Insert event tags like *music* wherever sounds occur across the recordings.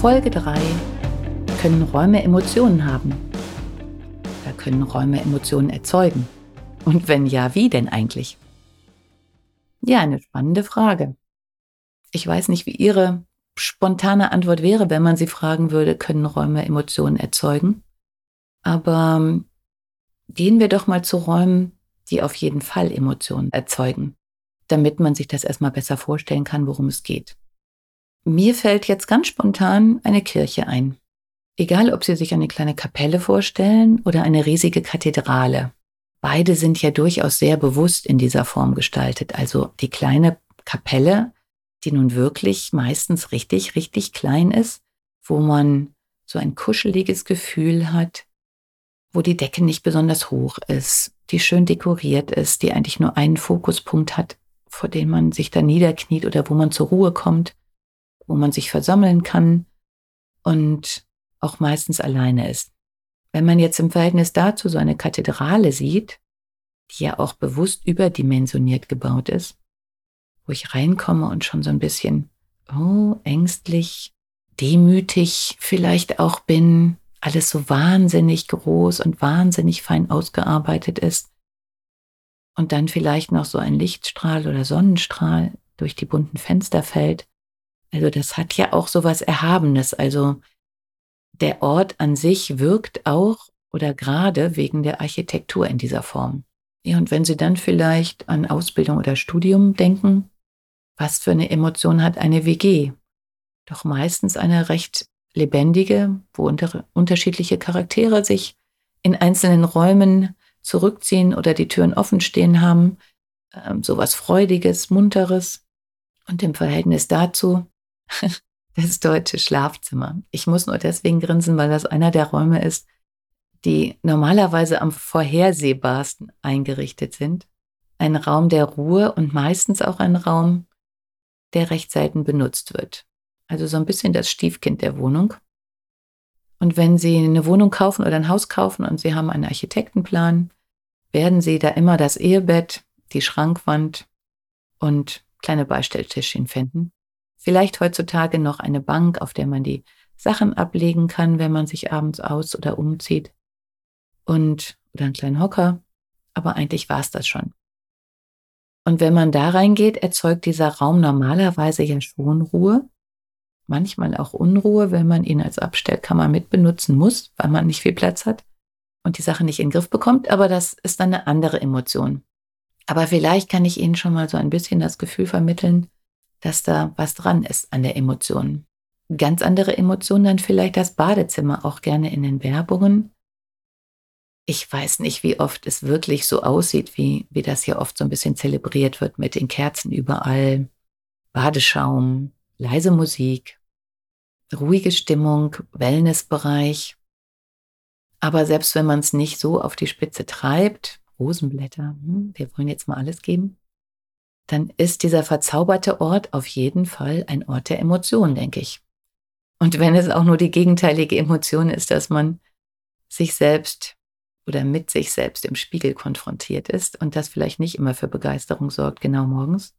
Folge 3. Können Räume Emotionen haben? Da können Räume Emotionen erzeugen? Und wenn ja, wie denn eigentlich? Ja, eine spannende Frage. Ich weiß nicht, wie Ihre spontane Antwort wäre, wenn man Sie fragen würde, können Räume Emotionen erzeugen? Aber ähm, gehen wir doch mal zu Räumen, die auf jeden Fall Emotionen erzeugen, damit man sich das erstmal besser vorstellen kann, worum es geht. Mir fällt jetzt ganz spontan eine Kirche ein. Egal, ob Sie sich eine kleine Kapelle vorstellen oder eine riesige Kathedrale. Beide sind ja durchaus sehr bewusst in dieser Form gestaltet. Also die kleine Kapelle, die nun wirklich meistens richtig, richtig klein ist, wo man so ein kuscheliges Gefühl hat, wo die Decke nicht besonders hoch ist, die schön dekoriert ist, die eigentlich nur einen Fokuspunkt hat, vor dem man sich da niederkniet oder wo man zur Ruhe kommt wo man sich versammeln kann und auch meistens alleine ist. Wenn man jetzt im Verhältnis dazu so eine Kathedrale sieht, die ja auch bewusst überdimensioniert gebaut ist, wo ich reinkomme und schon so ein bisschen, oh, ängstlich, demütig vielleicht auch bin, alles so wahnsinnig groß und wahnsinnig fein ausgearbeitet ist. Und dann vielleicht noch so ein Lichtstrahl oder Sonnenstrahl durch die bunten Fenster fällt also das hat ja auch so was Erhabenes. Also der Ort an sich wirkt auch oder gerade wegen der Architektur in dieser Form. Ja, und wenn Sie dann vielleicht an Ausbildung oder Studium denken, was für eine Emotion hat eine WG? Doch meistens eine recht lebendige, wo unter, unterschiedliche Charaktere sich in einzelnen Räumen zurückziehen oder die Türen offen stehen haben, ähm, sowas Freudiges, Munteres. Und im Verhältnis dazu *laughs* das deutsche Schlafzimmer. Ich muss nur deswegen grinsen, weil das einer der Räume ist, die normalerweise am vorhersehbarsten eingerichtet sind. Ein Raum der Ruhe und meistens auch ein Raum, der recht selten benutzt wird. Also so ein bisschen das Stiefkind der Wohnung. Und wenn Sie eine Wohnung kaufen oder ein Haus kaufen und Sie haben einen Architektenplan, werden Sie da immer das Ehebett, die Schrankwand und kleine Beistelltischchen finden. Vielleicht heutzutage noch eine Bank, auf der man die Sachen ablegen kann, wenn man sich abends aus- oder umzieht. Und, oder einen kleinen Hocker. Aber eigentlich war es das schon. Und wenn man da reingeht, erzeugt dieser Raum normalerweise ja schon Ruhe. Manchmal auch Unruhe, wenn man ihn als Abstellkammer mitbenutzen muss, weil man nicht viel Platz hat und die Sache nicht in den Griff bekommt. Aber das ist dann eine andere Emotion. Aber vielleicht kann ich Ihnen schon mal so ein bisschen das Gefühl vermitteln, dass da was dran ist an der Emotion. Ganz andere Emotionen dann vielleicht das Badezimmer, auch gerne in den Werbungen. Ich weiß nicht, wie oft es wirklich so aussieht, wie, wie das hier oft so ein bisschen zelebriert wird mit den Kerzen überall, Badeschaum, leise Musik, ruhige Stimmung, Wellnessbereich. Aber selbst wenn man es nicht so auf die Spitze treibt, Rosenblätter, hm, wir wollen jetzt mal alles geben, dann ist dieser verzauberte Ort auf jeden Fall ein Ort der Emotionen, denke ich. Und wenn es auch nur die gegenteilige Emotion ist, dass man sich selbst oder mit sich selbst im Spiegel konfrontiert ist und das vielleicht nicht immer für Begeisterung sorgt, genau morgens,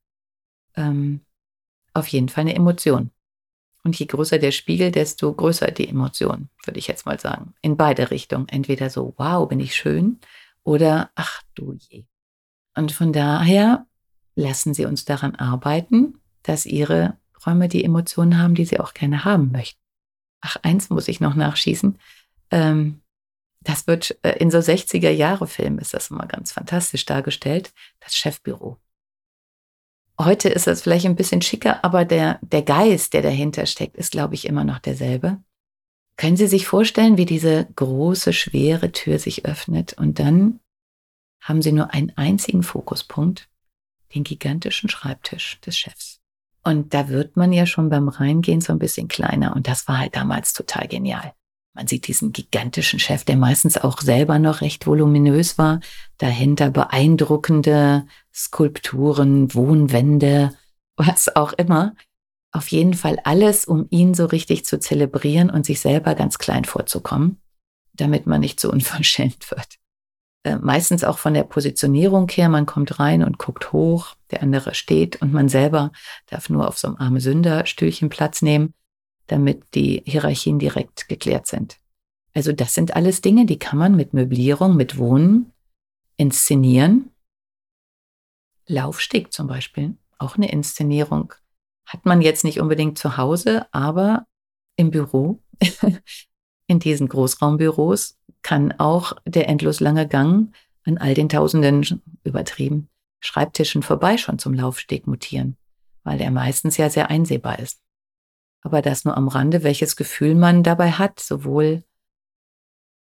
ähm, auf jeden Fall eine Emotion. Und je größer der Spiegel, desto größer die Emotion, würde ich jetzt mal sagen. In beide Richtungen. Entweder so, wow, bin ich schön, oder ach du je. Und von daher lassen Sie uns daran arbeiten, dass Ihre Räume die Emotionen haben, die Sie auch gerne haben möchten. Ach, eins muss ich noch nachschießen. Ähm, das wird äh, in so 60er Jahre Filmen ist das immer ganz fantastisch dargestellt. Das Chefbüro. Heute ist das vielleicht ein bisschen schicker, aber der, der Geist, der dahinter steckt, ist, glaube ich, immer noch derselbe. Können Sie sich vorstellen, wie diese große, schwere Tür sich öffnet und dann haben Sie nur einen einzigen Fokuspunkt den gigantischen Schreibtisch des Chefs. Und da wird man ja schon beim Reingehen so ein bisschen kleiner. Und das war halt damals total genial. Man sieht diesen gigantischen Chef, der meistens auch selber noch recht voluminös war. Dahinter beeindruckende Skulpturen, Wohnwände, was auch immer. Auf jeden Fall alles, um ihn so richtig zu zelebrieren und sich selber ganz klein vorzukommen, damit man nicht so *laughs* unverschämt wird. Äh, meistens auch von der Positionierung her, man kommt rein und guckt hoch, der andere steht und man selber darf nur auf so einem arme Sünderstühlchen Platz nehmen, damit die Hierarchien direkt geklärt sind. Also das sind alles Dinge, die kann man mit Möblierung, mit Wohnen inszenieren. Laufsteg zum Beispiel, auch eine Inszenierung. Hat man jetzt nicht unbedingt zu Hause, aber im Büro, *laughs* in diesen Großraumbüros, kann auch der endlos lange Gang an all den tausenden übertrieben Schreibtischen vorbei schon zum Laufsteg mutieren, weil er meistens ja sehr einsehbar ist. Aber das nur am Rande, welches Gefühl man dabei hat, sowohl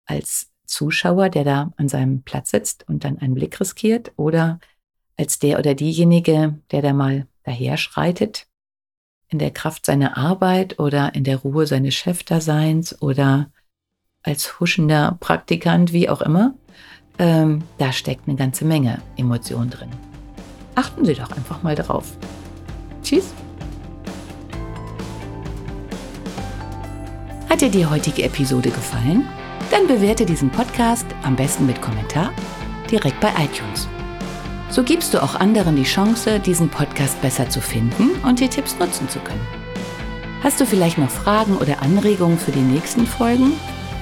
als Zuschauer, der da an seinem Platz sitzt und dann einen Blick riskiert, oder als der oder diejenige, der da mal daher schreitet, in der Kraft seiner Arbeit oder in der Ruhe seines Chefdaseins oder als huschender Praktikant, wie auch immer, ähm, da steckt eine ganze Menge Emotion drin. Achten Sie doch einfach mal drauf. Tschüss. Hat dir die heutige Episode gefallen? Dann bewerte diesen Podcast am besten mit Kommentar direkt bei iTunes. So gibst du auch anderen die Chance, diesen Podcast besser zu finden und die Tipps nutzen zu können. Hast du vielleicht noch Fragen oder Anregungen für die nächsten Folgen?